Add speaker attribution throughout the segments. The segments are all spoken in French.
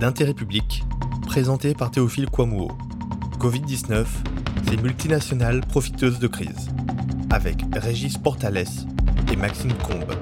Speaker 1: d'intérêt public, présenté par Théophile Kouamouo. Covid-19, ces multinationales profiteuses de crise, avec Régis Portales et Maxime Combe.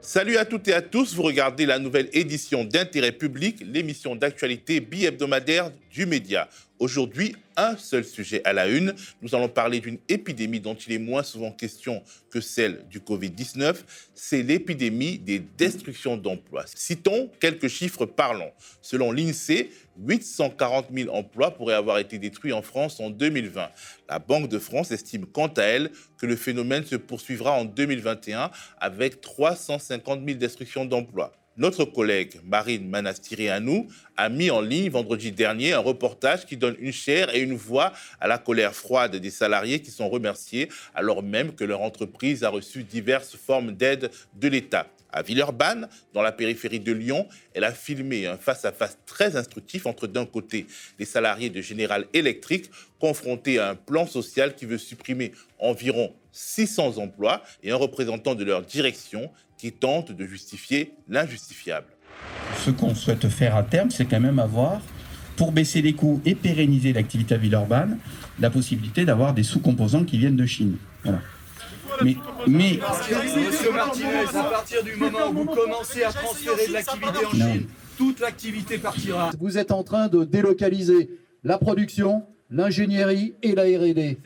Speaker 2: Salut à toutes et à tous, vous regardez la nouvelle édition d'Intérêt public, l'émission d'actualité bi-hebdomadaire du média. Aujourd'hui, un seul sujet à la une. Nous allons parler d'une épidémie dont il est moins souvent question que celle du Covid-19. C'est l'épidémie des destructions d'emplois. Citons quelques chiffres parlants. Selon l'INSEE, 840 000 emplois pourraient avoir été détruits en France en 2020. La Banque de France estime quant à elle que le phénomène se poursuivra en 2021 avec 350 000 destructions d'emplois. Notre collègue Marine Manastirianou a mis en ligne vendredi dernier un reportage qui donne une chair et une voix à la colère froide des salariés qui sont remerciés alors même que leur entreprise a reçu diverses formes d'aide de l'État. À Villeurbanne, dans la périphérie de Lyon, elle a filmé un face-à-face très instructif entre d'un côté les salariés de General Electric confrontés à un plan social qui veut supprimer environ 600 emplois et un représentant de leur direction qui tente de justifier l'injustifiable.
Speaker 3: Ce qu'on souhaite faire à terme, c'est quand même avoir, pour baisser les coûts et pérenniser l'activité à Villeurbanne, la possibilité d'avoir des sous-composants qui viennent de Chine.
Speaker 4: Mais, mais... Monsieur Martinez, à partir du moment où vous commencez à transférer de l'activité en Chine, toute l'activité partira.
Speaker 5: Vous êtes en train de délocaliser la production, l'ingénierie et la R&D.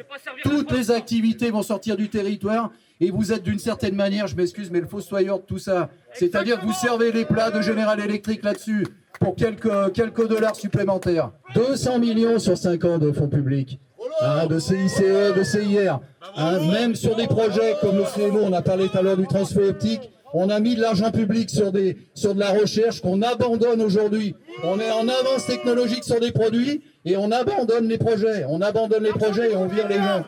Speaker 5: Toutes les activités vont sortir du territoire et vous êtes d'une certaine manière, je m'excuse, mais le fossoyeur de tout ça. C'est-à-dire que vous servez les plats de General Electric là-dessus pour quelques, quelques dollars supplémentaires. 200 millions sur 5 ans de fonds publics. Hein, de CICE, de CIR. Hein, même sur des projets comme le CMO, on a parlé tout à l'heure du transfert optique, on a mis de l'argent public sur, des, sur de la recherche qu'on abandonne aujourd'hui. On est en avance technologique sur des produits et on abandonne les projets. On abandonne les projets et on vire les gens.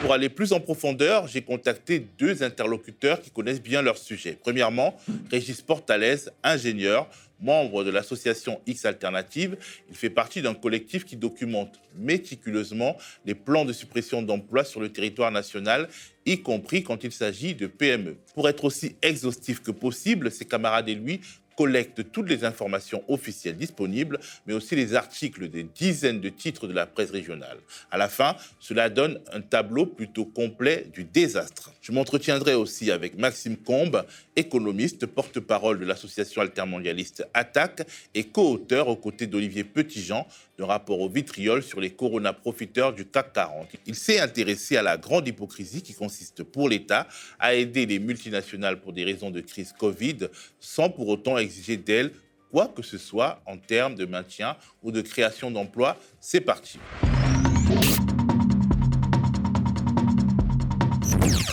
Speaker 2: Pour aller plus en profondeur, j'ai contacté deux interlocuteurs qui connaissent bien leur sujet. Premièrement, Régis Portalès, ingénieur, membre de l'association X Alternative. Il fait partie d'un collectif qui documente méticuleusement les plans de suppression d'emplois sur le territoire national, y compris quand il s'agit de PME. Pour être aussi exhaustif que possible, ses camarades et lui collecte toutes les informations officielles disponibles, mais aussi les articles des dizaines de titres de la presse régionale. À la fin, cela donne un tableau plutôt complet du désastre. Je m'entretiendrai aussi avec Maxime Combe, économiste, porte-parole de l'association altermondialiste Attaque et co-auteur aux côtés d'Olivier Petitjean de rapport au vitriol sur les corona-profiteurs du CAC 40. Il s'est intéressé à la grande hypocrisie qui consiste pour l'État à aider les multinationales pour des raisons de crise Covid sans pour autant d'elles quoi que ce soit en termes de maintien ou de création d'emplois. C'est parti.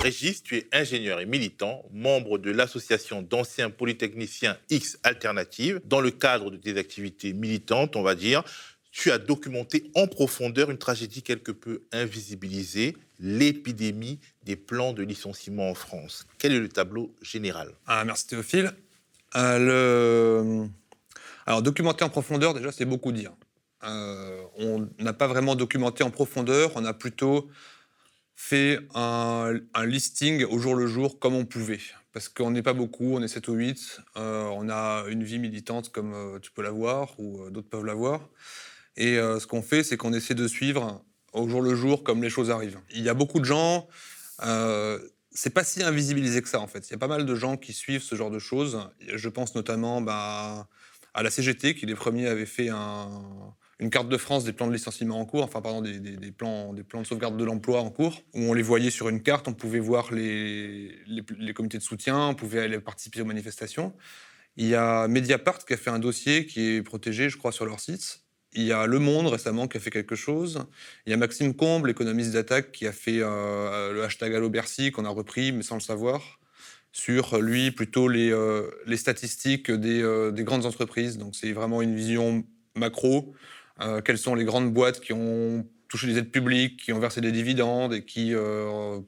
Speaker 2: Régis, tu es ingénieur et militant, membre de l'association d'anciens polytechniciens X Alternative. Dans le cadre de tes activités militantes, on va dire, tu as documenté en profondeur une tragédie quelque peu invisibilisée, l'épidémie des plans de licenciement en France. Quel est le tableau général?
Speaker 6: Ah, Merci Théophile. Euh, alors, documenter en profondeur, déjà, c'est beaucoup dire. Euh, on n'a pas vraiment documenté en profondeur, on a plutôt fait un, listing au jour le jour comme on pouvait. Parce qu'on n'est pas beaucoup, on est 7 ou 8, euh, on a une vie militante comme tu peux l'avoir ou d'autres peuvent l'avoir. Et ce qu'on fait, c'est qu'on essaie de suivre au jour le jour comme les choses arrivent. Il y a beaucoup de gens, c'est pas si invisibilisé que ça en fait. Il y a pas mal de gens qui suivent ce genre de choses. Je pense notamment bah, à la CGT qui les premiers avaient fait une carte de France des plans de licenciement en cours, enfin pardon des, plans, des plans de sauvegarde de l'emploi en cours, où on les voyait sur une carte, on pouvait voir les, les, comités de soutien, on pouvait aller participer aux manifestations. Il y a Mediapart qui a fait un dossier qui est protégé, je crois, sur leur site, il y a Le Monde récemment qui a fait quelque chose. Il y a Maxime Combe, l'économiste d'attaque, qui a fait euh, le hashtag Allo Bercy, qu'on a repris, mais sans le savoir, sur lui plutôt les, euh, statistiques des, euh, des, grandes entreprises. Donc c'est vraiment une vision macro. quelles sont les grandes boîtes qui ont touché des aides publiques, qui ont versé des dividendes et qui,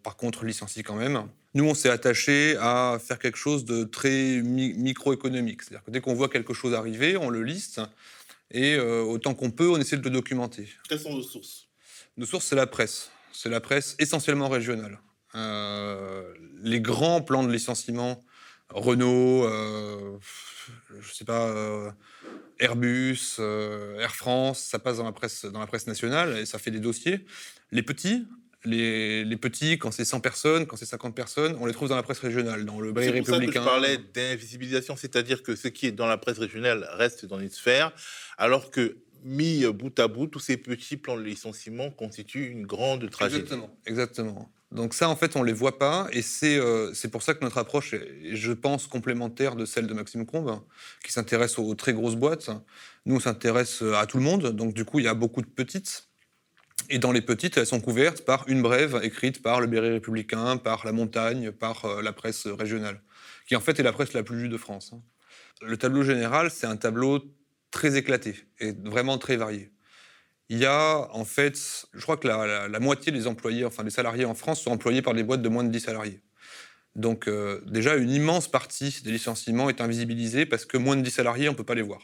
Speaker 6: par contre, licencient quand même. Nous, on s'est attaché à faire quelque chose de très microéconomique. C'est-à-dire que dès qu'on voit quelque chose arriver, on le liste et euh, autant qu'on peut, on essaie de le documenter.
Speaker 2: Quelles sont nos sources?
Speaker 6: Nos sources, c'est la presse. C'est la presse essentiellement régionale. Euh, les grands plans de licenciement, Renault, euh, je sais pas, Airbus, Air France, ça passe dans la, presse, dans la presse nationale et ça fait des dossiers. Les petits, les, petits, quand c'est 100 personnes, quand c'est 50 personnes, on les trouve dans la presse régionale, dans le
Speaker 2: Ballet républicain. C'est pour ça que je parlais d'invisibilisation, c'est-à-dire que ce qui est dans la presse régionale reste dans une sphère, alors que mis bout à bout, tous ces petits plans de licenciement constituent une grande tragédie.
Speaker 6: Exactement, exactement. Donc ça, en fait, on ne les voit pas, et euh, c'est pour ça que notre approche est, je pense, complémentaire de celle de Maxime Combe, qui s'intéresse aux, très grosses boîtes. Nous, on s'intéresse à tout le monde, donc du coup, il y a beaucoup de petites. Et dans les petites, elles sont couvertes par une brève écrite par le Béret républicain, par La Montagne, par euh, la presse régionale, qui en fait est la presse la plus lue de France. Hein. Le tableau général, c'est un tableau très éclaté et vraiment très varié. Il y a en fait, je crois que la, moitié des employés, enfin des salariés en France, sont employés par des boîtes de moins de 10 salariés. Donc euh, déjà, une immense partie des licenciements est invisibilisée parce que moins de 10 salariés, on ne peut pas les voir.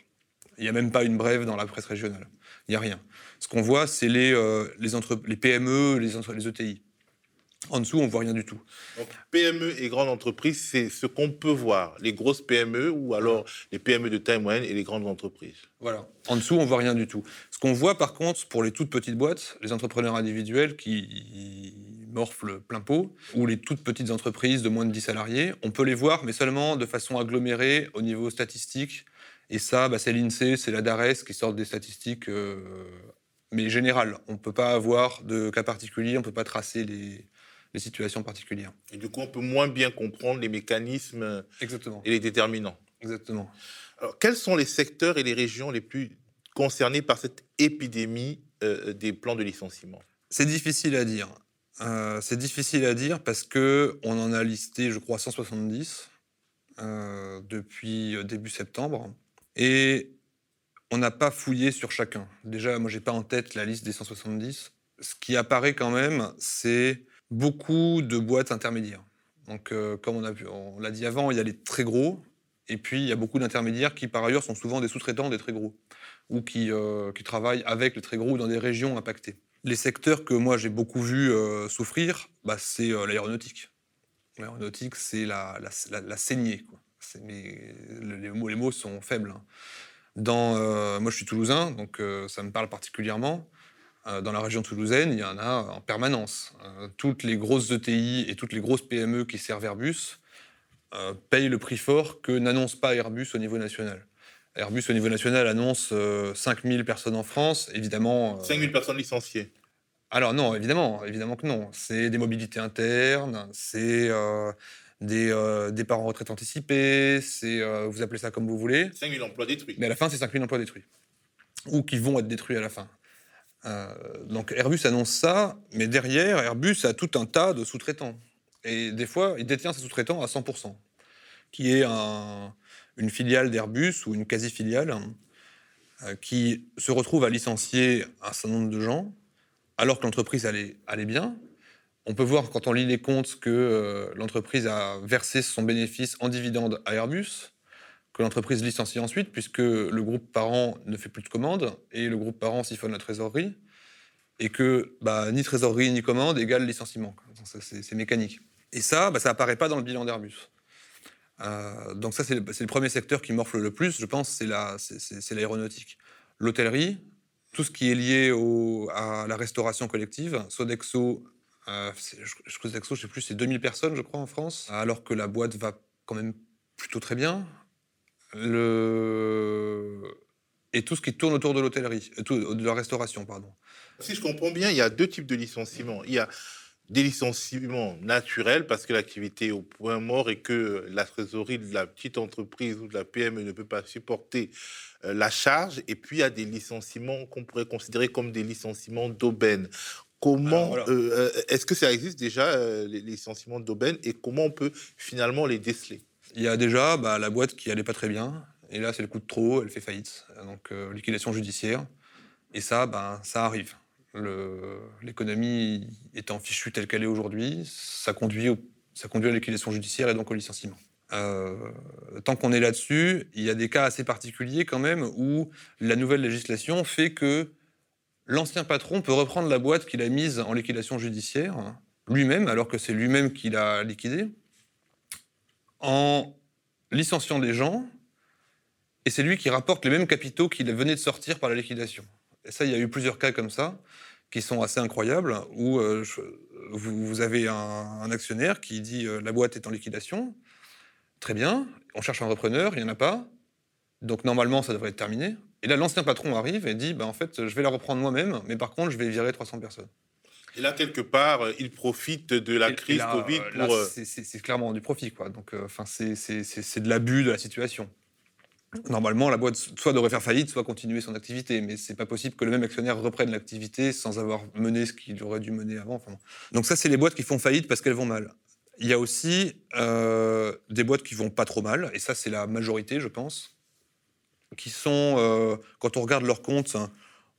Speaker 6: Il n'y a même pas une brève dans la presse régionale. Il n'y a rien. Ce qu'on voit, c'est les, euh, les, les, PME, les, les ETI. En dessous, on voit rien du tout.
Speaker 2: Donc, PME et grandes entreprises, c'est ce qu'on peut voir. Les grosses PME ou alors les PME de taille moyenne et les grandes entreprises.
Speaker 6: Voilà. En dessous, on voit rien du tout. Ce qu'on voit par contre pour les toutes petites boîtes, les entrepreneurs individuels qui morflent plein pot, ou les toutes petites entreprises de moins de 10 salariés, on peut les voir, mais seulement de façon agglomérée au niveau statistique. Et ça, bah, c'est l'INSEE, c'est la DARES qui sortent des statistiques, euh, mais générales. On ne peut pas avoir de cas particuliers, on ne peut pas tracer les, situations particulières.
Speaker 2: Et du coup, on peut moins bien comprendre les mécanismes Exactement. et les déterminants.
Speaker 6: Exactement.
Speaker 2: Alors, quels sont les secteurs et les régions les plus concernés par cette épidémie euh, des plans de licenciement?
Speaker 6: C'est difficile à dire. Euh, c'est difficile à dire parce que on en a listé, je crois, 170 euh, depuis début septembre, et on n'a pas fouillé sur chacun. Déjà, moi, j'ai pas en tête la liste des 170. Ce qui apparaît quand même, c'est beaucoup de boîtes intermédiaires. Donc, euh, comme on, l'a dit avant, il y a les très gros, et puis il y a beaucoup d'intermédiaires qui, par ailleurs, sont souvent des sous-traitants des très gros, ou qui, euh, travaillent avec les très gros dans des régions impactées. Les secteurs que moi j'ai beaucoup vu euh, souffrir, bah, c'est l'aéronautique. L'aéronautique, c'est la, la, saignée. Les, mots, les mots sont faibles. Hein. Dans, moi, je suis toulousain, donc ça me parle particulièrement. Euh, dans la région toulousaine, il y en a en permanence. Euh, toutes les grosses ETI et toutes les grosses PME qui servent Airbus euh, payent le prix fort que n'annonce pas Airbus au niveau national. Airbus au niveau national annonce 5000 personnes en France, évidemment.
Speaker 2: 5000 personnes licenciées
Speaker 6: Alors non, évidemment, évidemment que non. C'est des mobilités internes, c'est des départs en retraite anticipés, c'est, vous appelez ça comme vous voulez.
Speaker 2: 5000 emplois détruits.
Speaker 6: Mais à la fin, c'est 5000 emplois détruits. Ou qui vont être détruits à la fin. Euh, donc Airbus annonce ça, mais derrière, Airbus a tout un tas de sous-traitants. Et des fois, il détient ses sous-traitants à 100%, qui est une filiale d'Airbus ou une quasi-filiale euh, qui se retrouve à licencier un certain nombre de gens, alors que l'entreprise allait, bien. On peut voir quand on lit les comptes que euh, l'entreprise a versé son bénéfice en dividende à Airbus, que l'entreprise licencie ensuite, puisque le groupe parent ne fait plus de commandes et le groupe parent siphonne la trésorerie, et que bah, ni trésorerie ni commande égale licenciement. C'est mécanique. Et ça, bah, ça apparaît pas dans le bilan d'Airbus. Euh, donc ça, c'est le, premier secteur qui morfle le plus, je pense, c'est l'aéronautique. L'hôtellerie, tout ce qui est lié à la restauration collective, Sodexo, euh, je, Sodexo, je sais plus, c'est 2000 personnes, je crois, en France, alors que la boîte va quand même plutôt très bien et tout ce qui tourne autour de l'hôtellerie, euh, de la restauration, pardon.
Speaker 2: Si je comprends bien, il y a deux types de licenciements. Il y a des licenciements naturels parce que l'activité est au point mort et que la trésorerie de la petite entreprise ou de la PME ne peut pas supporter euh, la charge. Et puis il y a des licenciements qu'on pourrait considérer comme des licenciements d'aubaine. Comment euh, est-ce que ça existe déjà les licenciements d'aubaine et comment on peut finalement les déceler?
Speaker 6: Il y a déjà bah, la boîte qui allait pas très bien, et là c'est le coup de trop, elle fait faillite, donc euh, liquidation judiciaire. Et ça, ben, ça arrive. L'économie étant fichue telle qu'elle est aujourd'hui, ça conduit, ça conduit à la liquidation judiciaire et donc au licenciement. Euh, tant qu'on est là-dessus, il y a des cas assez particuliers quand même où la nouvelle législation fait que l'ancien patron peut reprendre la boîte qu'il a mise en liquidation judiciaire lui-même, alors que c'est lui-même qui l'a liquidée, en licenciant des gens et c'est lui qui rapporte les mêmes capitaux qu'il venait de sortir par la liquidation. Et ça, il y a eu plusieurs cas comme ça, qui sont assez incroyables, où euh, vous, avez un, actionnaire qui dit euh, la boîte est en liquidation, très bien, on cherche un repreneur, il n'y en a pas, donc normalement ça devrait être terminé. Et là, l'ancien patron arrive et dit bah, en fait, je vais la reprendre moi-même, mais par contre, je vais virer 300 personnes.
Speaker 2: Et là, quelque part, euh, il profite de la crise Covid pour.
Speaker 6: C'est clairement du profit, quoi. Donc, enfin, c'est de l'abus de la situation. Normalement, la boîte soit devrait faire faillite, soit continuer son activité, mais c'est pas possible que le même actionnaire reprenne l'activité sans avoir mené ce qu'il aurait dû mener avant. donc ça, c'est les boîtes qui font faillite parce qu'elles vont mal. Il y a aussi euh, des boîtes qui vont pas trop mal, et ça, c'est la majorité, je pense, qui sont, euh, quand on regarde leurs comptes,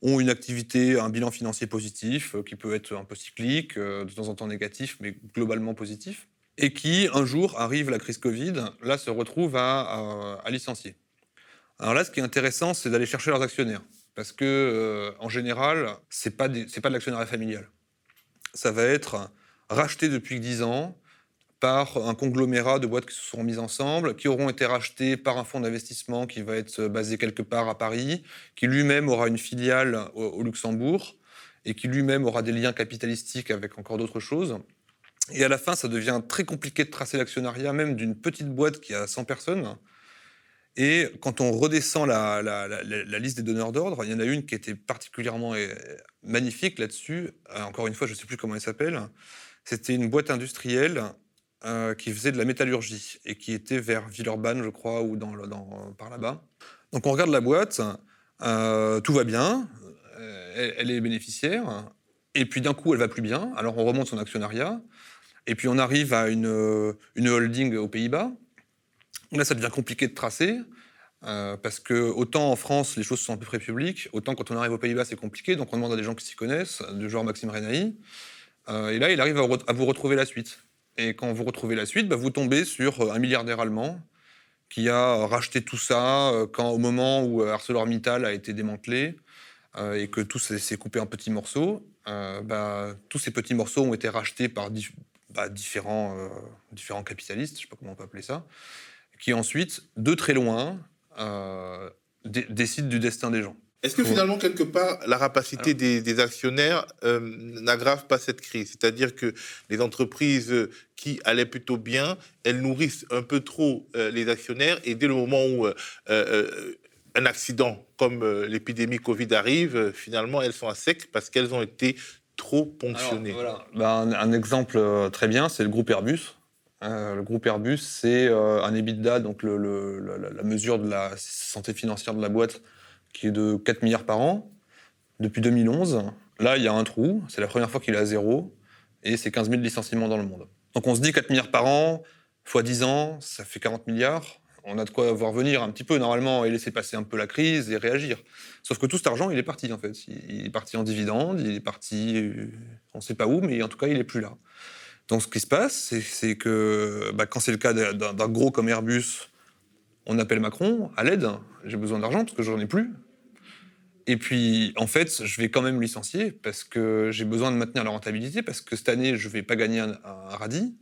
Speaker 6: ont une activité, un bilan financier positif, euh, qui peut être un peu cyclique, de temps en temps négatif, mais globalement positif, et qui, un jour, arrive la crise Covid, là, se retrouve à licencier. Alors là, ce qui est intéressant, c'est d'aller chercher leurs actionnaires. Parce que, euh, en général, ce n'est pas, pas de l'actionnariat familial. Ça va être racheté depuis 10 ans par un conglomérat de boîtes qui se sont mises ensemble, qui auront été rachetées par un fonds d'investissement qui va être basé quelque part à Paris, qui lui-même aura une filiale au, Luxembourg et qui lui-même aura des liens capitalistiques avec encore d'autres choses. Et à la fin, ça devient très compliqué de tracer l'actionnariat, même d'une petite boîte qui a 100 personnes. Et quand on redescend la, liste des donneurs d'ordre, il y en a une qui était particulièrement euh, magnifique là-dessus. Euh, encore une fois, je ne sais plus comment elle s'appelle. C'était une boîte industrielle euh, qui faisait de la métallurgie et qui était vers Villeurbanne, je crois, ou dans, par là-bas. Donc on regarde la boîte, tout va bien, elle, est bénéficiaire, et puis d'un coup elle va plus bien. Alors on remonte son actionnariat, et puis on arrive à une, holding aux Pays-Bas Là, ça devient compliqué de tracer. Euh, parce que autant en France, les choses sont à peu près publiques, autant quand on arrive aux Pays-Bas, c'est compliqué. Donc on demande à des gens qui s'y connaissent, du genre Maxime Renaï. Euh, et là, il arrive à, vous retrouver la suite. Et quand vous retrouvez la suite, bah, vous tombez sur un milliardaire allemand qui a racheté tout ça euh, quand, au moment où ArcelorMittal a été démantelé et que tout s'est coupé en petits morceaux. Bah, tous ces petits morceaux ont été rachetés par bah, différents, différents capitalistes, je ne sais pas comment on peut appeler ça qui ensuite, de très loin, euh, décide du destin des gens.
Speaker 2: Est-ce que finalement, quelque part, la rapacité des, actionnaires euh, n'aggrave pas cette crise? C'est-à-dire que les entreprises qui allaient plutôt bien, elles nourrissent un peu trop euh, les actionnaires et dès le moment où un accident comme l'épidémie Covid arrive, finalement, elles sont à sec parce qu'elles ont été trop ponctionnées.
Speaker 6: Ben, un, exemple très bien, c'est le groupe Airbus. Euh, le groupe Airbus, c'est euh, un EBITDA, donc la, mesure de la santé financière de la boîte, qui est de 4 milliards par an depuis 2011. Là, il y a un trou, c'est la première fois qu'il est à zéro, et c'est 15 000 licenciements dans le monde. Donc on se dit 4 milliards par an, fois 10 ans, ça fait 40 milliards. On a de quoi voir venir un petit peu normalement et laisser passer un peu la crise et réagir. Sauf que tout cet argent, il est parti en fait. Il est parti en dividendes, il est parti, euh, on ne sait pas où, mais en tout cas, il n'est plus là. Donc ce qui se passe, c'est que bah, quand c'est le cas d'un gros comme Airbus, on appelle Macron à l'aide. J'ai besoin d'argent parce que j'en ai plus. Et puis, en fait, je vais quand même licencier parce que j'ai besoin de maintenir la rentabilité, parce que cette année, je ne vais pas gagner un, radis.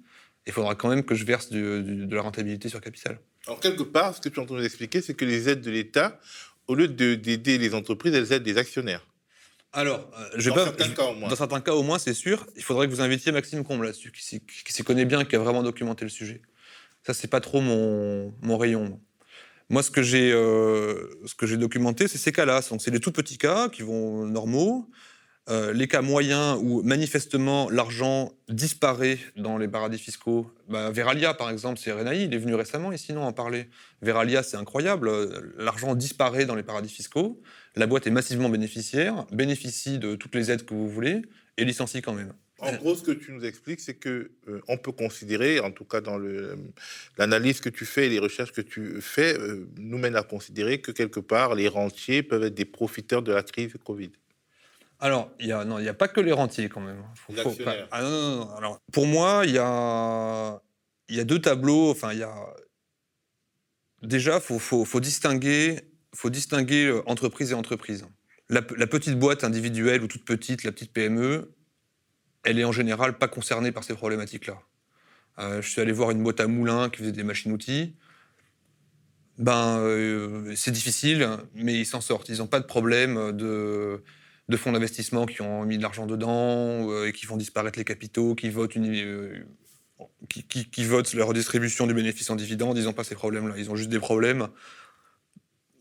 Speaker 6: Il faudra quand même que je verse de la rentabilité sur capital.
Speaker 2: Alors, quelque part, ce que tu es en train d'expliquer, c'est que les aides de l'État, au lieu d'aider les entreprises, elles aident les actionnaires.
Speaker 6: Alors, euh, je dans, pas, certains cas, au moins. dans certains cas au moins, c'est sûr. Il faudrait que vous invitiez Maxime Combe là-dessus, qui s'y connaît bien, qui a vraiment documenté le sujet. Ça, c'est pas trop mon, mon rayon. Moi, ce que j'ai euh, documenté, c'est ces cas-là. Donc, c'est les tout petits cas qui vont normaux, euh, les cas moyens où manifestement l'argent disparaît dans les paradis fiscaux. Bah, Veralia, par exemple, c'est Renaï, il est venu récemment ici, non, en parler. Veralia, c'est incroyable. L'argent disparaît dans les paradis fiscaux. La boîte est massivement bénéficiaire, bénéficie de toutes les aides que vous voulez et licencie quand même.
Speaker 2: En gros, ce que tu nous expliques, c'est que euh, on peut considérer, en tout cas dans l'analyse que tu fais et les recherches que tu fais, euh, nous mènent à considérer que quelque part, les rentiers peuvent être des profiteurs de la crise Covid.
Speaker 6: Alors, il n'y a, pas que les rentiers quand même. Ah, Alors, pour moi, il y a, y a deux tableaux. Enfin, il y a déjà, faut, faut, faut distinguer faut distinguer euh, entreprise et entreprise. La, petite boîte individuelle ou toute petite, la petite PME, elle est en général pas concernée par ces problématiques-là. Euh, je suis allé voir une boîte à moulins qui faisait des machines-outils. ben, c'est difficile, mais ils s'en sortent. Ils n'ont pas de problème de, fonds d'investissement qui ont mis de l'argent dedans et qui font disparaître les capitaux, qui votent la redistribution du bénéfice en dividende, ils n'ont pas ces problèmes-là. Ils ont juste des problèmes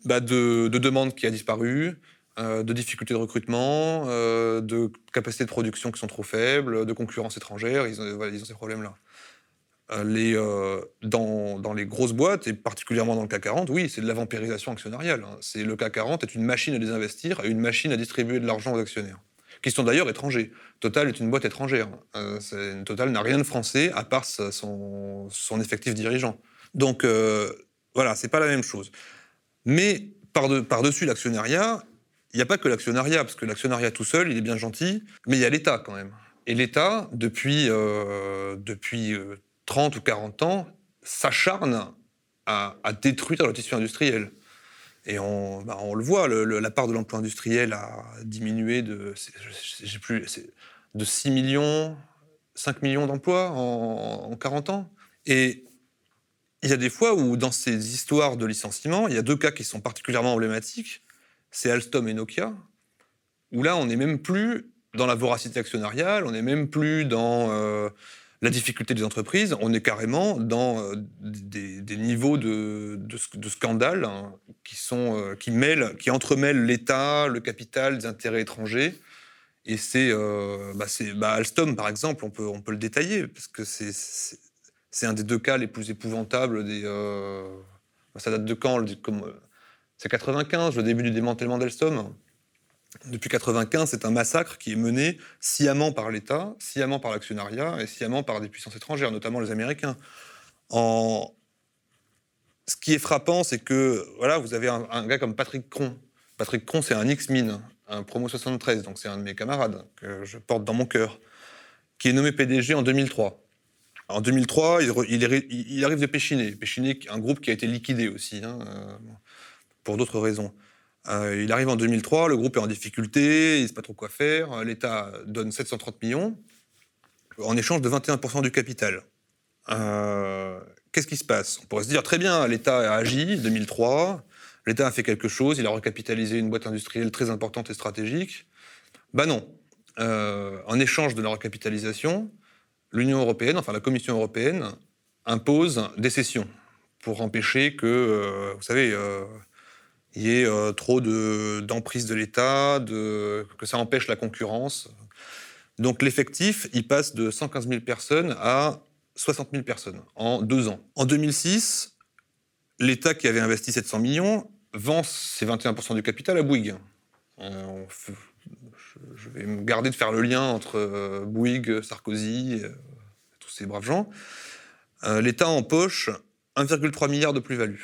Speaker 6: bah, de, demande qui a disparu, euh, de difficultés de recrutement, euh, de capacités de production qui sont trop faibles, de concurrence étrangère. Ils ont, ces problèmes-là. Euh, dans, les grosses boîtes, et particulièrement dans le CAC 40, oui, c'est de la vampirisation actionnariale. Hein. Le CAC 40 est une machine à désinvestir et une machine à distribuer de l'argent aux actionnaires qui sont d'ailleurs étrangers. Total est une boîte étrangère. Euh, Total n'a rien de français à part son, effectif dirigeant. Donc voilà, c'est pas la même chose. Mais par-dessus l'actionnariat, il n'y a pas que l'actionnariat, parce que l'actionnariat tout seul, il est bien gentil, mais il y a l'État quand même. Et l'État, depuis, euh, depuis 30 ou 40 ans, s'acharne à, détruire le tissu industriel. Et on, bah, on le voit, la part de l'emploi industriel a diminué de, plus, de 6 millions, 5 millions d'emplois en, 40 ans. Et il y a des fois où, dans ces histoires de licenciement, il y a deux cas qui sont particulièrement emblématiques. C'est Alstom et Nokia, où là, on n'est même plus dans la voracité actionnariale, on n'est même plus dans... Euh, la difficulté des entreprises, on est carrément dans euh, des, niveaux de, scandale hein, qui, sont, euh, qui, mêlent, qui entremêlent l'État, le capital, des intérêts étrangers. Et c'est euh, bah, bah, Alstom, par exemple, on peut, on peut le détailler, parce que c'est un des deux cas les plus épouvantables. Bah, ça date de quand C'est 95, le début du démantèlement d'Alstom depuis 1995, c'est un massacre qui est mené sciemment par l'État, sciemment par l'actionnariat et sciemment par des puissances étrangères, notamment les Américains. En... Ce qui est frappant, c'est que voilà, vous avez un, gars comme Patrick Cron. Patrick Cron, c'est un X-Min, un promo 73, donc c'est un de mes camarades que je porte dans mon cœur, qui est nommé PDG en 2003. En 2003, il, arrive de Péchiné. Péchiné, un groupe qui a été liquidé aussi, hein, euh, pour d'autres raisons. Euh, il arrive en 2003, le groupe est en difficulté, il ne sait pas trop quoi faire. L'État donne 730 millions en échange de 21% du capital. Euh, qu'est-ce qui se passe? On pourrait se dire très bien, l'État a agi 2003, l'État a fait quelque chose, il a recapitalisé une boîte industrielle très importante et stratégique. Ben non. Euh, en échange de la recapitalisation, l'Union européenne, enfin la Commission européenne, impose des cessions pour empêcher que, vous savez, il y ait euh, trop d'emprise de, l'État, que ça empêche la concurrence. Donc l'effectif, il passe de 115 000 personnes à 60 000 personnes en deux ans. En 2006, l'État qui avait investi 700 millions vend ses 21% du capital à Bouygues. Euh, je vais me garder de faire le lien entre euh, Bouygues, Sarkozy, tous ces braves gens. L'État empoche 1,3 milliard de plus-value.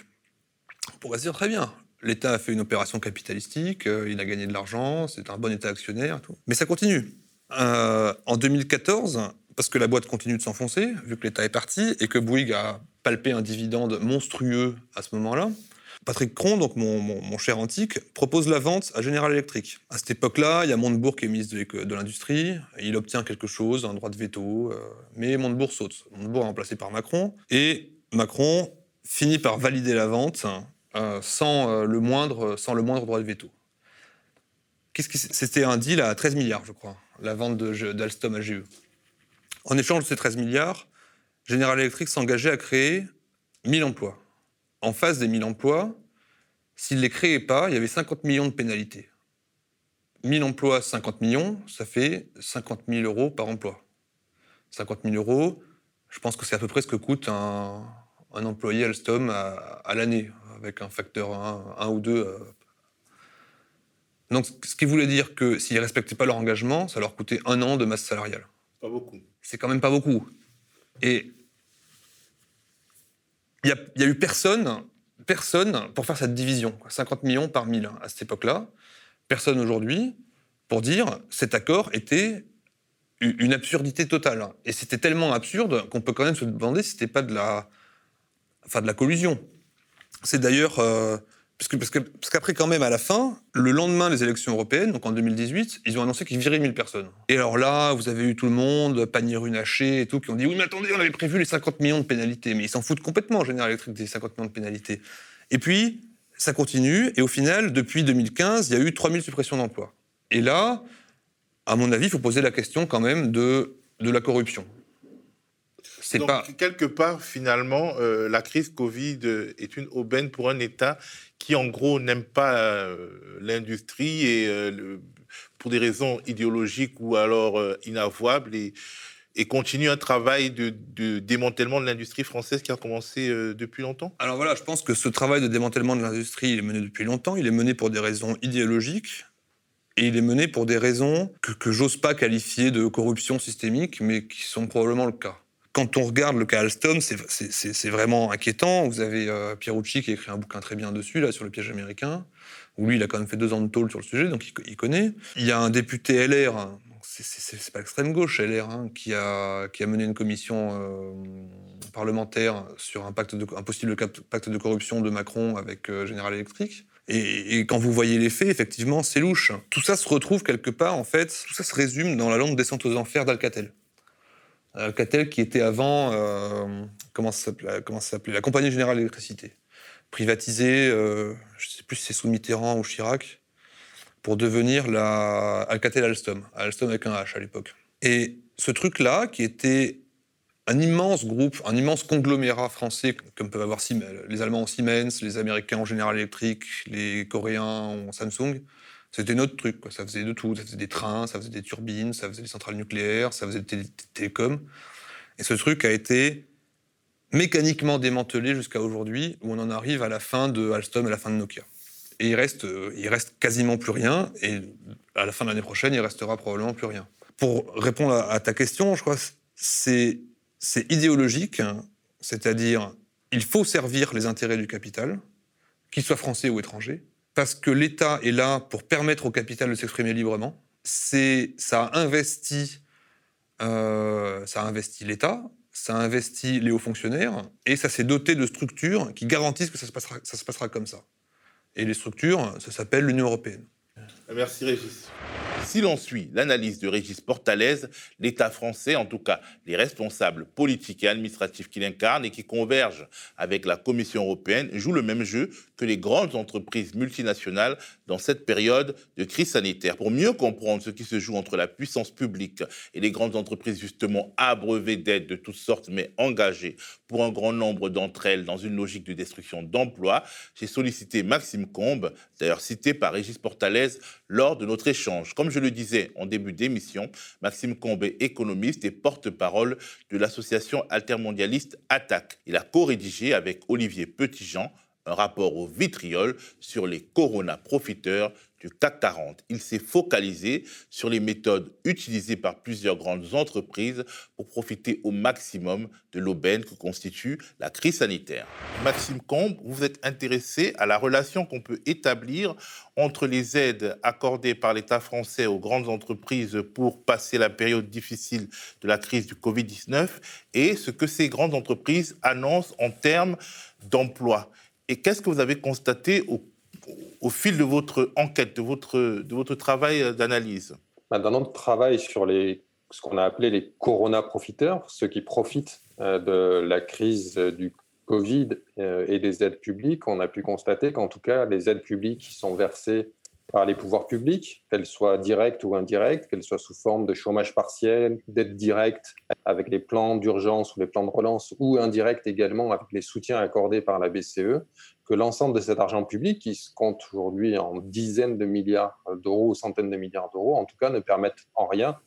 Speaker 6: On pourrait se dire très bien, L'État a fait une opération capitalistique, euh, il a gagné de l'argent, c'est un bon État actionnaire. Tout. Mais ça continue. Euh, en 2014, parce que la boîte continue de s'enfoncer, vu que l'État est parti, et que Bouygues a palpé un dividende monstrueux à ce moment-là, Patrick Cron, donc mon, cher antique, propose la vente à General Electric. À cette époque-là, il y a Montebourg qui est ministre de, l'Industrie, il obtient quelque chose, un droit de veto, euh, mais Montebourg saute. Montebourg est remplacé par Macron, et Macron finit par valider la vente sans, euh, le moindre, sans le moindre droit de veto. C'était un deal à 13 milliards, je crois, la vente d'Alstom à GE. En échange de ces 13 milliards, General Electric s'engageait à créer 1000 emplois. En face des 1000 emplois, s'il ne les créait pas, il y avait 50 millions de pénalités. 1000 emplois, 50 millions, ça fait 50 000 euros par emploi. 50 000 euros, je pense que c'est à peu près ce que coûte un, employé Alstom à l'année avec un facteur 1, ou 2. Euh. Donc, ce qui voulait dire que s'ils ne respectaient pas leur engagement, ça leur coûtait un an de masse salariale.
Speaker 2: Pas beaucoup.
Speaker 6: C'est quand même pas beaucoup. Et il n'y a, eu personne, personne pour faire cette division. 50 millions par 1000 à cette époque-là. Personne aujourd'hui pour dire cet accord était une absurdité totale. Et c'était tellement absurde qu'on peut quand même se demander si c'était pas de la, enfin de la collusion. C'est d'ailleurs. Euh, parce qu'après, quand même, à la fin, le lendemain des élections européennes, donc en 2018, ils ont annoncé qu'ils viraient 1000 personnes. Et alors là, vous avez eu tout le monde, panier runaché et tout, qui ont dit Oui, mais attendez, on avait prévu les 50 millions de pénalités. Mais ils s'en foutent complètement, en Général Electric, des 50 millions de pénalités. Et puis, ça continue, et au final, depuis 2015, il y a eu 3000 suppressions d'emplois. Et là, à mon avis, il faut poser la question quand même de, de la corruption.
Speaker 2: Pas... quelque part, finalement, euh, la crise Covid est une aubaine pour un État qui, en gros, n'aime pas euh, l'industrie et euh, pour des raisons idéologiques ou alors inavouables et, et, continue un travail de, de démantèlement de l'industrie française qui a commencé depuis longtemps
Speaker 6: Alors voilà, je pense que ce travail de démantèlement de l'industrie, il est mené depuis longtemps. Il est mené pour des raisons idéologiques. Et il est mené pour des raisons que, que j'ose pas qualifier de corruption systémique, mais qui sont probablement le cas quand on regarde le cas Alstom, c'est vraiment inquiétant. Vous avez euh, Pierucci qui a écrit un bouquin très bien dessus, là, sur le piège américain, où lui, il a quand même fait deux ans de tôle sur le sujet, donc il, connaît. Il y a un député LR, c'est pas l'extrême gauche LR, hein, qui, a, mené une commission euh, parlementaire sur un, pacte de, possible pacte de corruption de Macron avec euh, General Electric. Et, et, quand vous voyez les faits, effectivement, c'est louche. Tout ça se retrouve quelque part, en fait, tout ça se résume dans la longue descente aux enfers d'Alcatel. Alcatel qui était avant, euh, comment ça s'appelait La Compagnie Générale d'Électricité. Privatisée, euh, je ne sais plus si c'est sous Mitterrand ou Chirac, pour devenir Alcatel Alstom. Alstom avec un H à l'époque. Et ce truc-là, qui était un immense groupe, un immense conglomérat français, comme peuvent avoir les Allemands en Siemens, les Américains en General Electric, les Coréens en Samsung, c'était notre truc. Ça faisait de tout. Ça faisait des trains, ça faisait des turbines, ça faisait des centrales nucléaires, ça faisait des, télécoms. Et ce truc a été mécaniquement démantelé jusqu'à aujourd'hui, où on en arrive à la fin de Alstom et à la fin de Nokia. Et il reste, euh, il reste quasiment plus rien. Et à la fin de l'année prochaine, il restera probablement plus rien. Pour répondre à, ta question, je crois c'est c'est idéologique, hein. c'est-à-dire il faut servir les intérêts du capital, qu'il soit français ou étranger parce que l'État est là pour permettre au capital de s'exprimer librement. C'est, ça a investi, euh, ça a investi l'État, ça a investi les hauts fonctionnaires, et ça s'est doté de structures qui garantissent que ça se passera, ça se passera comme ça. Et les structures, ça s'appelle l'Union européenne.
Speaker 2: Merci Régis. Si l'on suit l'analyse de Régis Portalès, l'État français, en tout cas les responsables politiques et administratifs qui l'incarnent et qui convergent avec la Commission européenne, jouent le même jeu que les grandes entreprises multinationales dans cette période de crise sanitaire. Pour mieux comprendre ce qui se joue entre la puissance publique et les grandes entreprises justement abreuvées d'aides de toutes sortes mais engagées pour un grand nombre d'entre elles dans une logique de destruction d'emplois, j'ai sollicité Maxime Combe, d'ailleurs cité par Régis Portalès lors de notre échange. Comme je le disais en début d'émission, Maxime Combe est économiste et porte-parole de l'association altermondialiste ATTAC. Il a co-rédigé avec Olivier Petitjean un rapport au vitriol sur les corona-profiteurs du CAC 40. Il s'est focalisé sur les méthodes utilisées par plusieurs grandes entreprises pour profiter au maximum de l'aubaine que constitue la crise sanitaire. Maxime Combe, vous êtes intéressé à la relation qu'on peut établir entre les aides accordées par l'État français aux grandes entreprises pour passer la période difficile de la crise du Covid-19 et ce que ces grandes entreprises annoncent en termes d'emploi. Et qu'est-ce que vous avez constaté au, au, fil de votre enquête, de votre, de votre travail d'analyse
Speaker 7: bah, Dans notre travail sur les, ce qu'on a appelé les corona-profiteurs, ceux qui profitent euh, de la crise du Covid euh, et des aides publiques, on a pu constater qu'en tout cas, les aides publiques qui sont versées par les pouvoirs publics, qu'elles soient directes ou indirectes, qu'elles soient sous forme de chômage partiel, d'aide directe avec les plans d'urgence ou les plans de relance, ou indirectes également avec les soutiens accordés par la BCE, que l'ensemble de cet argent public, qui se compte aujourd'hui en dizaines de milliards d'euros ou centaines de milliards d'euros, en tout cas ne permettent en rien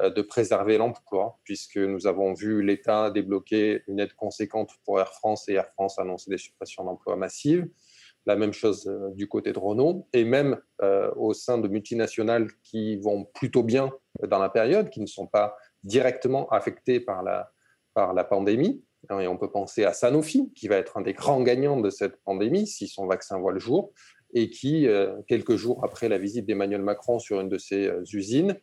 Speaker 7: euh, de préserver l'emploi, puisque nous avons vu l'État débloquer une aide conséquente pour Air France et Air France annoncer des suppressions d'emplois massives la même chose euh, du côté de Renault, et même euh, au sein de multinationales qui vont plutôt bien dans la période, qui ne sont pas directement affectées par la, par la pandémie. Et on peut penser à Sanofi, qui va être un des grands gagnants de cette pandémie si son vaccin voit le jour, et qui, euh, quelques jours après la visite d'Emmanuel Macron sur une de ses usines,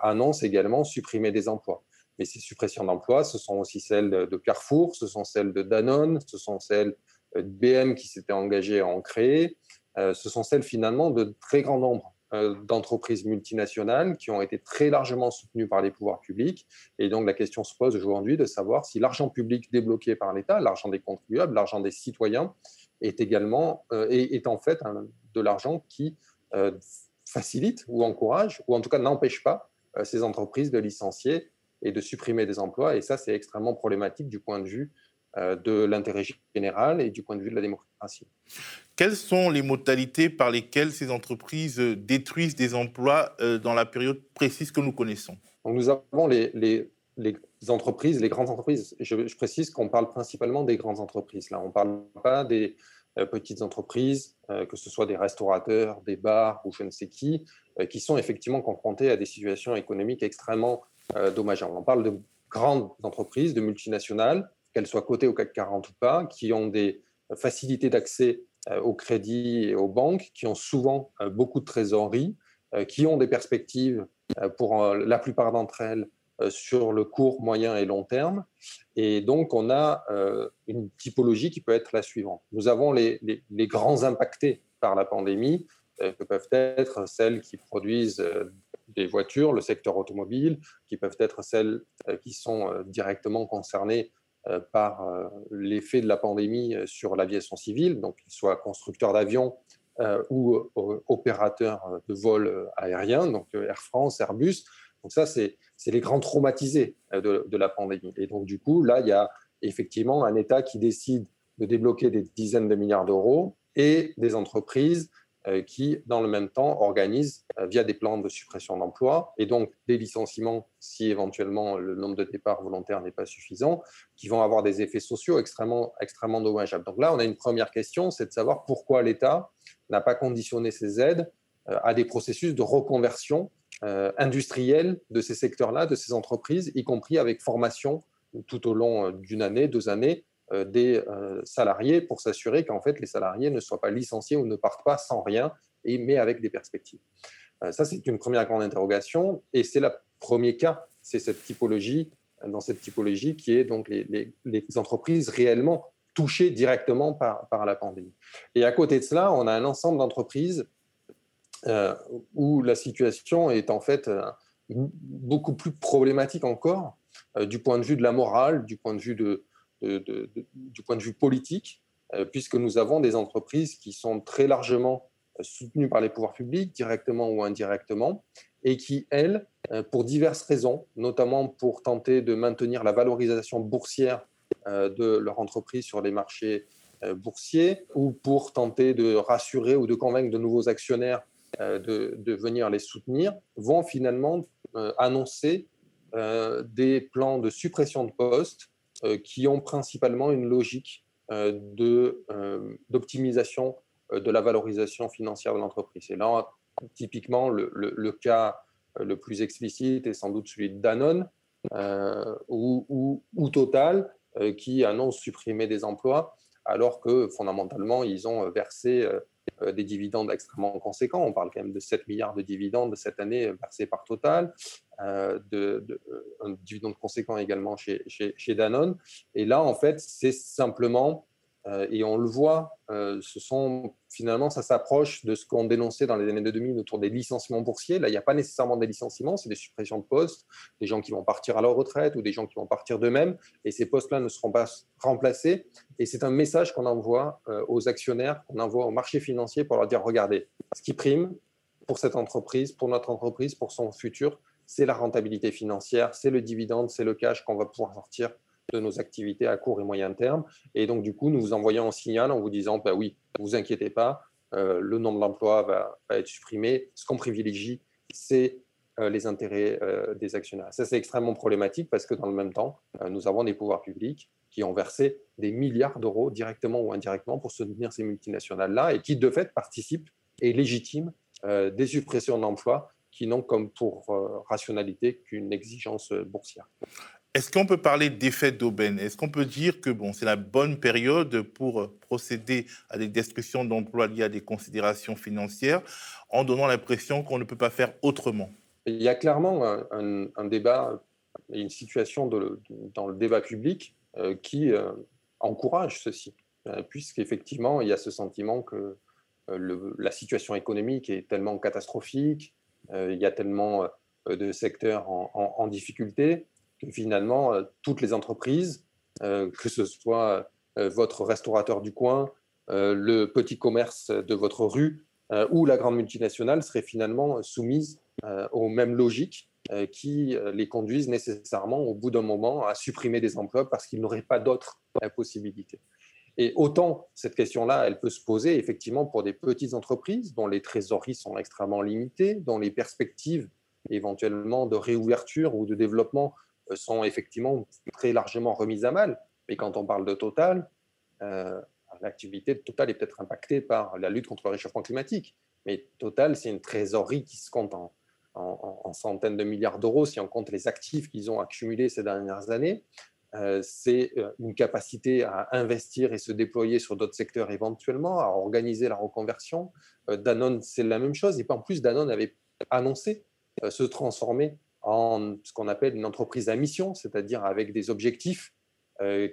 Speaker 7: annonce également supprimer des emplois. Mais ces suppressions d'emplois, ce sont aussi celles de Carrefour, ce sont celles de Danone, ce sont celles BM qui s'était engagé à en créer, euh, ce sont celles finalement de très grand nombre euh, d'entreprises multinationales qui ont été très largement soutenues par les pouvoirs publics. Et donc la question se pose aujourd'hui de savoir si l'argent public débloqué par l'État, l'argent des contribuables, l'argent des citoyens, est également est, en fait de l'argent qui facilite ou encourage, ou en tout cas n'empêche pas ces entreprises de licencier et de supprimer des emplois. Et ça, c'est extrêmement problématique du point de vue de l'intérêt général et du point de vue de la démocratie.
Speaker 2: Quelles sont les modalités par lesquelles ces entreprises détruisent des emplois dans la période précise que nous connaissons?
Speaker 7: Nous avons les, les, les, entreprises, les grandes entreprises. Je, je précise qu'on parle principalement des grandes entreprises. Là, on ne parle pas des euh, petites entreprises, euh, que ce soit des restaurateurs, des bars ou je ne sais qui, euh, qui sont effectivement confrontés à des situations économiques extrêmement dommageables. On parle de grandes entreprises, de multinationales, qu'elles soient cotées au CAC 40 ou pas, qui ont des facilités d'accès au crédit et aux banques, qui ont souvent beaucoup de trésorerie, qui ont des perspectives pour la plupart d'entre elles sur le court, moyen et long terme. Et donc, on a une typologie qui peut être la suivante. Nous avons les, les, grands impactés par la pandémie, que peuvent être celles qui produisent des voitures, le secteur automobile, qui peuvent être celles qui sont directement concernées euh, par euh, l'effet de la pandémie euh, sur l'aviation civile, donc qu'ils soient constructeurs d'avions ou opérateurs de vol aérien, donc Air France, Airbus. Donc ça, c'est les grands traumatisés de, la pandémie. Et donc du coup, là, il y a effectivement un État qui décide de débloquer des dizaines de milliards d'euros et des entreprises euh, qui, dans le même temps, organisent euh, via des plans de suppression d'emplois et donc des licenciements si éventuellement le nombre de départs volontaires n'est pas suffisant, qui vont avoir des effets sociaux extrêmement, extrêmement dommageables. Donc là, on a une première question, c'est de savoir pourquoi l'État n'a pas conditionné ses aides euh, à des processus de reconversion industrielle de ces secteurs-là, de ces entreprises, y compris avec formation tout au long d'une année, deux années, euh, des euh, salariés pour s'assurer qu'en fait les salariés ne soient pas licenciés ou ne partent pas sans rien, et, mais avec des perspectives. Euh, ça, c'est une première grande interrogation, et c'est le premier cas, c'est cette typologie, dans cette typologie qui est donc les, entreprises réellement touchées directement par, la pandémie. Et à côté de cela, on a un ensemble d'entreprises où la situation est en fait beaucoup plus problématique encore du point de vue de la morale, du point de vue de, du point de vue politique, euh, puisque nous avons des entreprises qui sont très largement euh, soutenues par les pouvoirs publics, directement ou indirectement, et qui, elles, euh, pour diverses raisons, notamment pour tenter de maintenir la valorisation boursière de leur entreprise sur les marchés boursiers, ou pour tenter de rassurer ou de convaincre de nouveaux actionnaires de, de venir les soutenir, vont finalement annoncer des plans de suppression de postes qui ont principalement une logique euh, euh, d'optimisation de, la valorisation financière de l'entreprise. Et là, typiquement, le, le, cas le plus explicite est sans doute celui de Danone ou, ou, Total, qui annonce supprimer des emplois, alors que fondamentalement, ils ont versé euh, des dividendes extrêmement conséquents. On parle quand même de 7 milliards de dividendes cette année versés par Total, euh, de, un dividende conséquent également chez, chez, Danone. Et là, en fait, c'est simplement euh, et on le voit, euh, ce sont finalement, ça s'approche de ce qu'on dénonçait dans les années 2000 autour des licenciements boursiers. Là, il n'y a pas nécessairement des licenciements, c'est des suppressions de postes, des gens qui vont partir à leur retraite ou des gens qui vont partir d'eux-mêmes, et ces postes-là ne seront pas remplacés. Et c'est un message qu'on envoie euh, aux actionnaires, qu'on envoie au marché financier pour leur dire regardez, ce qui prime pour cette entreprise, pour notre entreprise, pour son futur, c'est la rentabilité financière, c'est le dividende, c'est le cash qu'on va pouvoir sortir de nos activités à court et moyen terme. Et donc, du coup, nous vous envoyons un signal en vous disant, bah oui, ne vous inquiétez pas, euh, le nombre d'emplois va, être supprimé. Ce qu'on privilégie, c'est euh, les intérêts euh, des actionnaires. Ça, c'est extrêmement problématique parce que dans le même temps, nous avons des pouvoirs publics qui ont versé des milliards d'euros directement ou indirectement pour soutenir ces multinationales-là et qui, de fait, participent et légitiment des suppressions d'emplois qui n'ont comme pour rationalité qu'une exigence boursière.
Speaker 2: Est-ce qu'on peut parler d'effet d'aubaine? Est-ce qu'on peut dire que bon, c'est la bonne période pour euh, procéder à des destructions d'emplois liées à des considérations financières en donnant l'impression qu'on ne peut pas faire autrement?
Speaker 7: Il y a clairement un, débat et une situation dans le débat public euh, qui euh, encourage ceci, puisqu'effectivement, il y a ce sentiment que la situation économique est tellement catastrophique, il y a tellement de secteurs en difficulté que finalement, euh, toutes les entreprises, euh, que ce soit euh, votre restaurateur du coin, le petit commerce de votre rue ou la grande multinationale seraient finalement soumises aux mêmes logiques qui les conduisent nécessairement au bout d'un moment à supprimer des emplois parce qu'ils n'auraient pas d'autres possibilités. Et autant cette question-là, elle peut se poser effectivement pour des petites entreprises dont les trésoreries sont extrêmement limitées, dont les perspectives éventuellement de réouverture ou de développement euh, sont effectivement très largement remises à mal. Mais quand on parle de Total, euh, l'activité de Total est peut-être impactée par la lutte contre le réchauffement climatique. Mais Total, c'est une trésorerie qui se compte en, en centaines de milliards d'euros si on compte les actifs qu'ils ont accumulés ces dernières années. Euh, c'est euh, une capacité à investir et se déployer sur d'autres secteurs éventuellement, à organiser la reconversion. Euh, Danone, c'est la même chose. Et en plus, Danone avait annoncé se transformer en ce qu'on appelle une entreprise à mission, c'est-à-dire avec des objectifs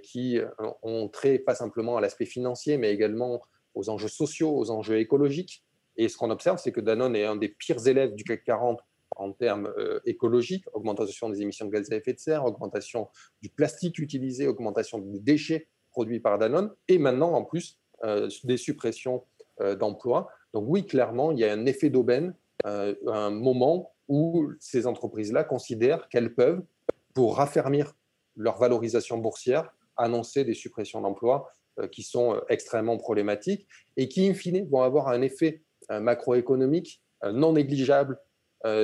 Speaker 7: qui ont trait pas simplement à l'aspect financier, mais également aux enjeux sociaux, aux enjeux écologiques. Et ce qu'on observe, c'est que Danone est un des pires élèves du CAC 40 en termes euh, écologiques, augmentation des émissions de gaz à effet de serre, augmentation du plastique utilisé, augmentation des déchets produits par Danone, et maintenant en plus euh, des suppressions euh, d'emplois. Donc oui, clairement, il y a un effet d'aubaine, un moment où ces entreprises-là considèrent qu'elles peuvent, pour raffermir leur valorisation boursière, annoncer des suppressions d'emplois qui sont extrêmement problématiques et qui, in fine, vont avoir un effet macroéconomique non négligeable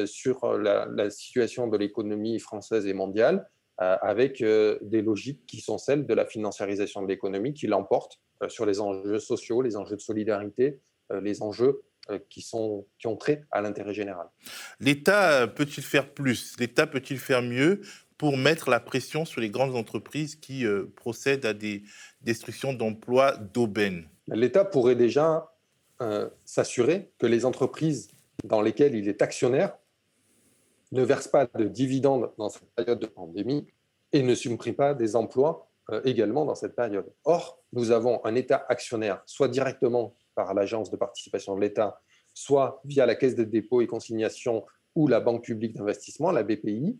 Speaker 7: sur euh, la, situation de l'économie française et mondiale, euh, avec des logiques qui sont celles de la financiarisation de l'économie qui l'emportent sur les enjeux sociaux, les enjeux de solidarité, les enjeux qui, sont, qui ont trait à l'intérêt général.
Speaker 2: L'État peut-il faire plus? L'État peut-il faire mieux pour mettre la pression sur les grandes entreprises qui procèdent à des destructions d'emplois d'aubaine
Speaker 7: L'État pourrait déjà s'assurer que les entreprises dans lesquels il est actionnaire ne verse pas de dividendes dans cette période de pandémie et ne supprime pas des emplois euh, également dans cette période. Or, nous avons un État actionnaire, soit directement par l'agence de participation de l'État, soit via la Caisse de dépôt et consignation ou la Banque publique d'investissement, la BPI,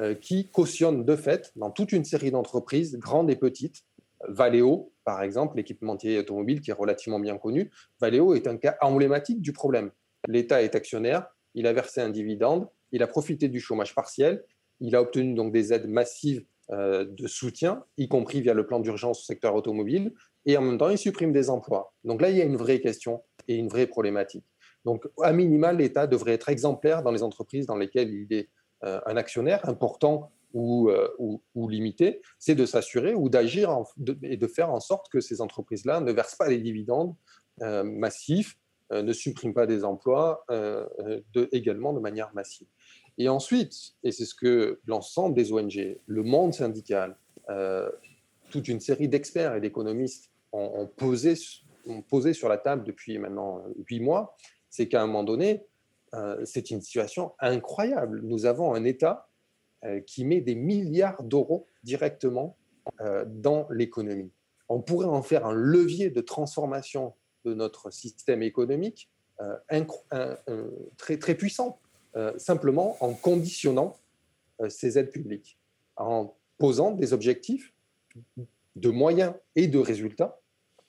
Speaker 7: euh, qui cautionne de fait dans toute une série d'entreprises, grandes et petites. Valeo, par exemple, l'équipementier automobile qui est relativement bien connu. Valeo est un cas emblématique du problème l'État est actionnaire, il a versé un dividende, il a profité du chômage partiel, il a obtenu donc des aides massives euh, de soutien, y compris via le plan d'urgence au secteur automobile, et en même temps, il supprime des emplois. Donc là, il y a une vraie question et une vraie problématique. Donc, à minima, l'État devrait être exemplaire dans les entreprises dans lesquelles il est euh, un actionnaire important euh, ou, ou, limité, c'est de s'assurer ou d'agir et de faire en sorte que ces entreprises-là ne versent pas des dividendes massifs ne supprime pas des emplois euh, de, également de manière massive. Et ensuite, et c'est ce que l'ensemble des ONG, le monde syndical, euh, toute une série d'experts et d'économistes ont, posé, ont, posé, sur la table depuis maintenant huit mois, c'est qu'à un moment donné, c'est une situation incroyable. Nous avons un État qui met des milliards d'euros directement dans l'économie. On pourrait en faire un levier de transformation de notre système économique euh, très, très puissant, euh, simplement en conditionnant euh, ces aides publiques, en posant des objectifs de moyens et de résultats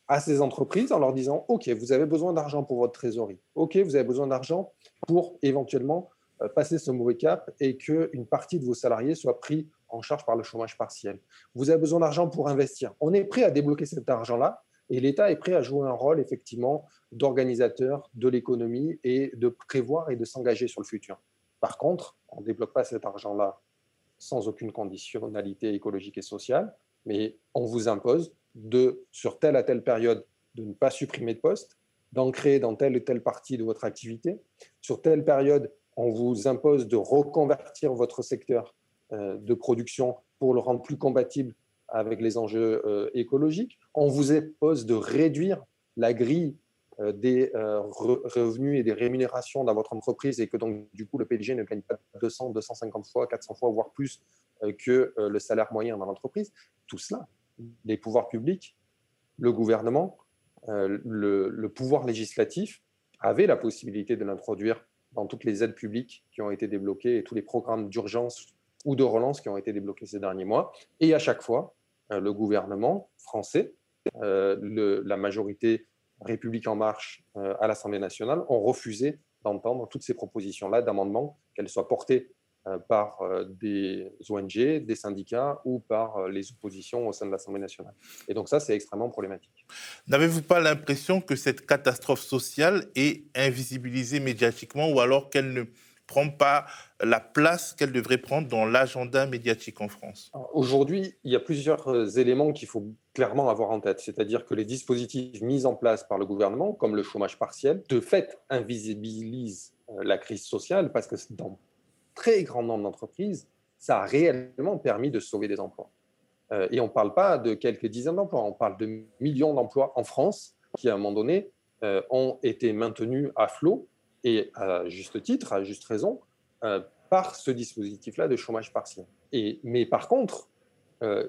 Speaker 7: à ces entreprises en leur disant OK, vous avez besoin d'argent pour votre trésorerie. OK, vous avez besoin d'argent pour éventuellement passer ce mauvais cap et qu'une partie de vos salariés soit pris en charge par le chômage partiel. Vous avez besoin d'argent pour investir. On est prêt à débloquer cet argent-là et l'État est prêt à jouer un rôle, effectivement, d'organisateur de l'économie et de prévoir et de s'engager sur le futur. Par contre, on ne débloque pas cet argent-là sans aucune conditionnalité écologique et sociale, mais on vous impose de, sur telle à telle période, de ne pas supprimer de postes, d'en créer dans telle ou telle partie de votre activité. Sur telle période, on vous impose de reconvertir votre secteur euh, de production pour le rendre plus compatible avec les enjeux euh, écologiques. On vous impose de réduire la grille euh, des euh, revenus et des rémunérations dans votre entreprise et que donc du coup le PDG ne gagne pas 200, 250 fois, 400 fois, voire plus que le salaire moyen dans l'entreprise. Tout cela, les pouvoirs publics, le gouvernement, le, le, pouvoir législatif avaient la possibilité de l'introduire dans toutes les aides publiques qui ont été débloquées et tous les programmes d'urgence ou de relance qui ont été débloqués ces derniers mois. Et à chaque fois, le gouvernement français, euh, la majorité République en marche à l'Assemblée nationale ont refusé d'entendre toutes ces propositions-là d'amendement, qu'elles soient portées euh, par euh, des ONG, des syndicats ou par euh, les oppositions au sein de l'Assemblée nationale. Et donc ça, c'est extrêmement problématique.
Speaker 2: N'avez-vous pas l'impression que cette catastrophe sociale est invisibilisée médiatiquement ou alors qu'elle ne prend pas la place qu'elle devrait prendre dans l'agenda médiatique en France
Speaker 7: Aujourd'hui, il y a plusieurs éléments qu'il faut clairement avoir en tête. C'est-à-dire que les dispositifs mis en place par le gouvernement, comme le chômage partiel, de fait invisibilisent la crise sociale parce que dans très grand nombre d'entreprises, ça a réellement permis de sauver des emplois. Euh, et on ne parle pas de quelques dizaines d'emplois, on parle de millions d'emplois en France qui, à un moment donné, euh, ont été maintenus à flot, et à juste titre, à juste raison, euh, par ce dispositif-là de chômage partiel. Et, mais par contre,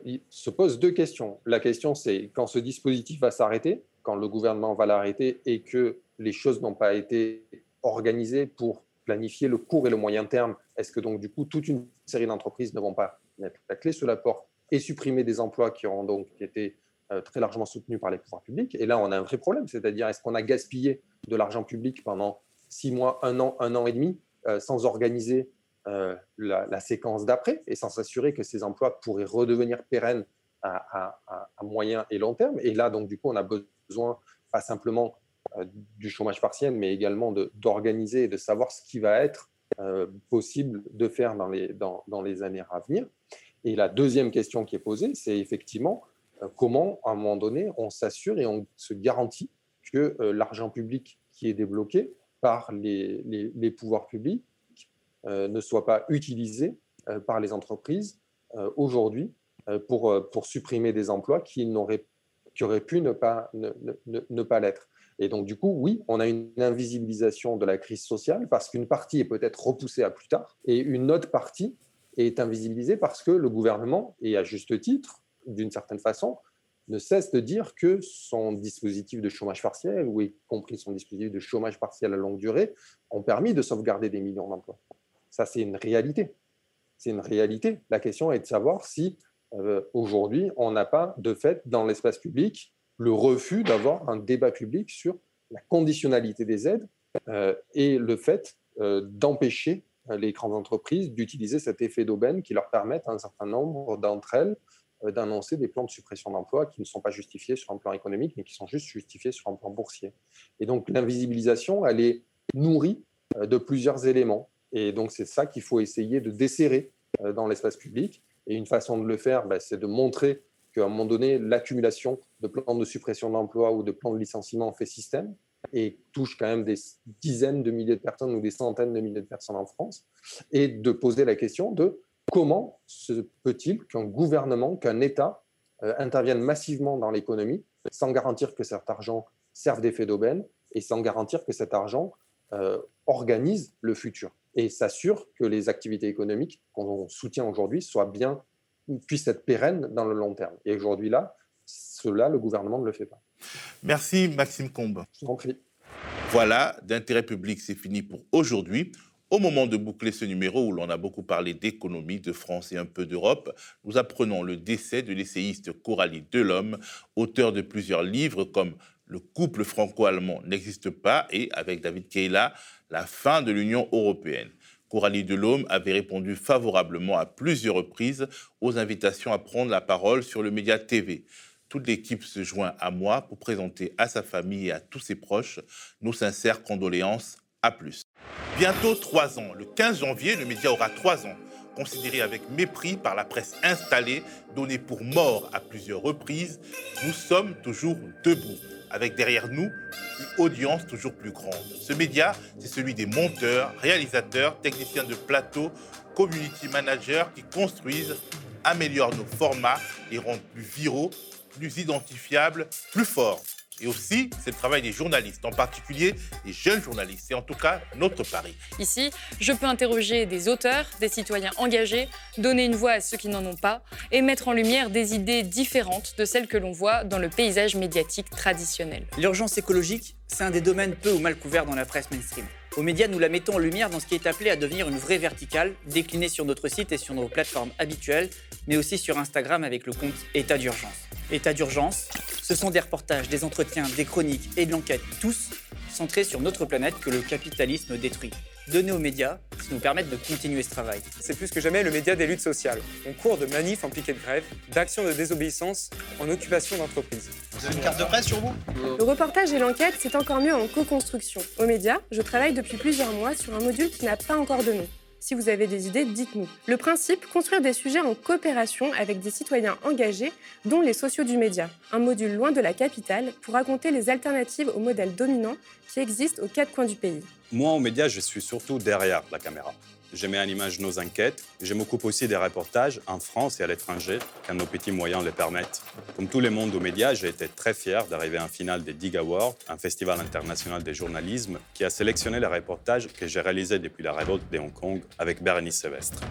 Speaker 7: il se pose deux questions. La question, c'est quand ce dispositif va s'arrêter, quand le gouvernement va l'arrêter et que les choses n'ont pas été organisées pour planifier le court et le moyen terme Est-ce que donc du coup toute une série d'entreprises ne vont pas mettre la clé sous la porte et supprimer des emplois qui auront donc été euh, très largement soutenus par les pouvoirs publics? Et là, on a un vrai problème, c'est-à-dire est-ce qu'on a gaspillé de l'argent public pendant six mois, un an, un an et demi, euh, sans organiser euh, la, séquence d'après et sans s'assurer que ces emplois pourraient redevenir pérennes à, moyen et long terme. Et là, donc, du coup, on a besoin pas simplement euh, du chômage partiel, mais également d'organiser et de savoir ce qui va être possible de faire dans les, dans, dans, les années à venir. Et la deuxième question qui est posée, c'est effectivement comment, à un moment donné, on s'assure et on se garantit que l'argent public qui est débloqué par les, pouvoirs publics ne soit pas utilisé par les entreprises aujourd'hui pour, pour supprimer des emplois qui, qui auraient pu ne pas, ne, ne, ne pas l'être. Et donc, du coup, oui, on a une invisibilisation de la crise sociale parce qu'une partie est peut-être repoussée à plus tard et une autre partie est invisibilisée parce que le gouvernement, et à juste titre, d'une certaine façon, ne cesse de dire que son dispositif de chômage partiel, ou y compris son dispositif de chômage partiel à longue durée, ont permis de sauvegarder des millions d'emplois. Ça, c'est une réalité. C'est une réalité. La question est de savoir si euh, aujourd'hui, on n'a pas, de fait, dans l'espace public, le refus d'avoir un débat public sur la conditionnalité des aides euh, et le fait euh, d'empêcher les grandes entreprises d'utiliser cet effet d'aubaine qui leur permet à un certain nombre d'entre elles d'annoncer des plans de suppression d'emplois qui ne sont pas justifiés sur un plan économique, mais qui sont juste justifiés sur un plan boursier. Et donc l'invisibilisation, elle est nourrie de plusieurs éléments. Et donc c'est ça qu'il faut essayer de desserrer dans l'espace public. Et une façon de le faire, ben, c'est de montrer qu'à un moment donné, l'accumulation de plans de suppression d'emplois ou de plans de licenciement fait système et touche quand même des dizaines de milliers de personnes ou des centaines de milliers de personnes en France, et de poser la question de comment se peut-il qu'un gouvernement, qu'un État euh, intervienne massivement dans l'économie sans garantir que cet argent serve d'effet d'aubaine et sans garantir que cet argent euh, organise le futur et s'assure que les activités économiques qu'on soutient aujourd'hui soient bien puisse être pérenne dans le long terme. Et aujourd'hui, là, cela, le gouvernement ne le fait pas.
Speaker 2: Merci, Maxime Combe.
Speaker 7: Je vous en prie.
Speaker 2: Voilà, d'intérêt public, c'est fini pour aujourd'hui. Au moment de boucler ce numéro où l'on a beaucoup parlé d'économie, de France et un peu d'Europe, nous apprenons le décès de l'essayiste Coralie Delhomme, auteur de plusieurs livres comme Le couple franco-allemand n'existe pas et, avec David Keila, La fin de l'Union européenne. Coralie Delhomme avait répondu favorablement à plusieurs reprises aux invitations à prendre la parole sur le média TV. Toute l'équipe se joint à moi pour présenter à sa famille et à tous ses proches nos sincères condoléances. À plus. Bientôt trois ans. Le 15 janvier, le média aura trois ans. Considéré avec mépris par la presse installée, donné pour mort à plusieurs reprises, nous sommes toujours debout avec derrière nous une audience toujours plus grande. Ce média, c'est celui des monteurs, réalisateurs, techniciens de plateau, community managers qui construisent, améliorent nos formats, les rendent plus viraux, plus identifiables, plus forts. Et aussi, c'est le travail des journalistes, en particulier des jeunes journalistes. C'est en tout cas notre pari.
Speaker 8: Ici, je peux interroger des auteurs, des citoyens engagés, donner une voix à ceux qui n'en ont pas et mettre en lumière des idées différentes de celles que l'on voit dans le paysage médiatique traditionnel.
Speaker 9: L'urgence écologique, c'est un des domaines peu ou mal couverts dans la presse mainstream. Aux médias, nous la mettons en lumière dans ce qui est appelé à devenir une vraie verticale, déclinée sur notre site et sur nos plateformes habituelles, mais aussi sur Instagram avec le compte État d'urgence. État d'urgence, ce sont des reportages, des entretiens, des chroniques et de l'enquête, tous centrés sur notre planète que le capitalisme détruit. Donner aux médias, ça nous permettre de continuer ce travail.
Speaker 10: C'est plus que jamais le média des luttes sociales. On court de manifs en piquet de grève, d'actions de désobéissance en occupation d'entreprise.
Speaker 11: Vous avez une carte de presse sur vous?
Speaker 12: Le reportage et l'enquête, c'est encore mieux en co-construction. Aux médias, je travaille depuis plusieurs mois sur un module qui n'a pas encore de nom. Si vous avez des idées, dites-nous. Le principe, construire des sujets en coopération avec des citoyens engagés, dont les sociaux du média. Un module loin de la capitale pour raconter les alternatives au modèle dominant qui existent aux quatre coins du pays.
Speaker 13: Moi, aux médias, je suis surtout derrière la caméra. Je mets en image nos enquêtes. Je m'occupe aussi des reportages en France et à l'étranger, quand nos petits moyens le permettent. Comme tout le monde aux médias, j'ai été très fier d'arriver en finale des Dig Awards, un festival international de journalisme qui a sélectionné les reportages que j'ai réalisés depuis la révolte de Hong Kong avec Berenice Sevestre.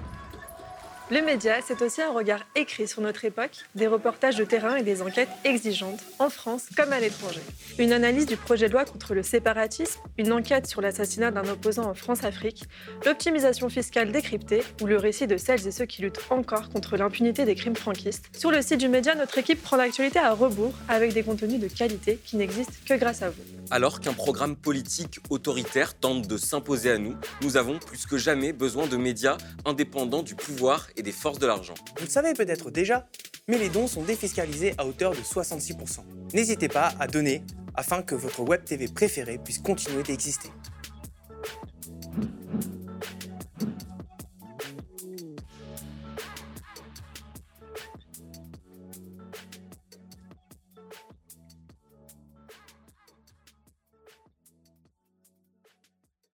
Speaker 14: Le média, c'est aussi un regard écrit sur notre époque, des reportages de terrain et des enquêtes exigeantes, en France comme à l'étranger. Une analyse du projet de loi contre le séparatisme, une enquête sur l'assassinat d'un opposant en France-Afrique, l'optimisation fiscale décryptée ou le récit de celles et ceux qui luttent encore contre l'impunité des crimes franquistes. Sur le site du média, notre équipe prend l'actualité à rebours avec des contenus de qualité qui n'existent que grâce à vous.
Speaker 15: Alors qu'un programme politique autoritaire tente de s'imposer à nous, nous avons plus que jamais besoin de médias indépendants du pouvoir des forces de l'argent.
Speaker 16: Vous le savez peut-être déjà, mais les dons sont défiscalisés à hauteur de 66%. N'hésitez pas à donner afin que votre web TV préférée puisse continuer d'exister.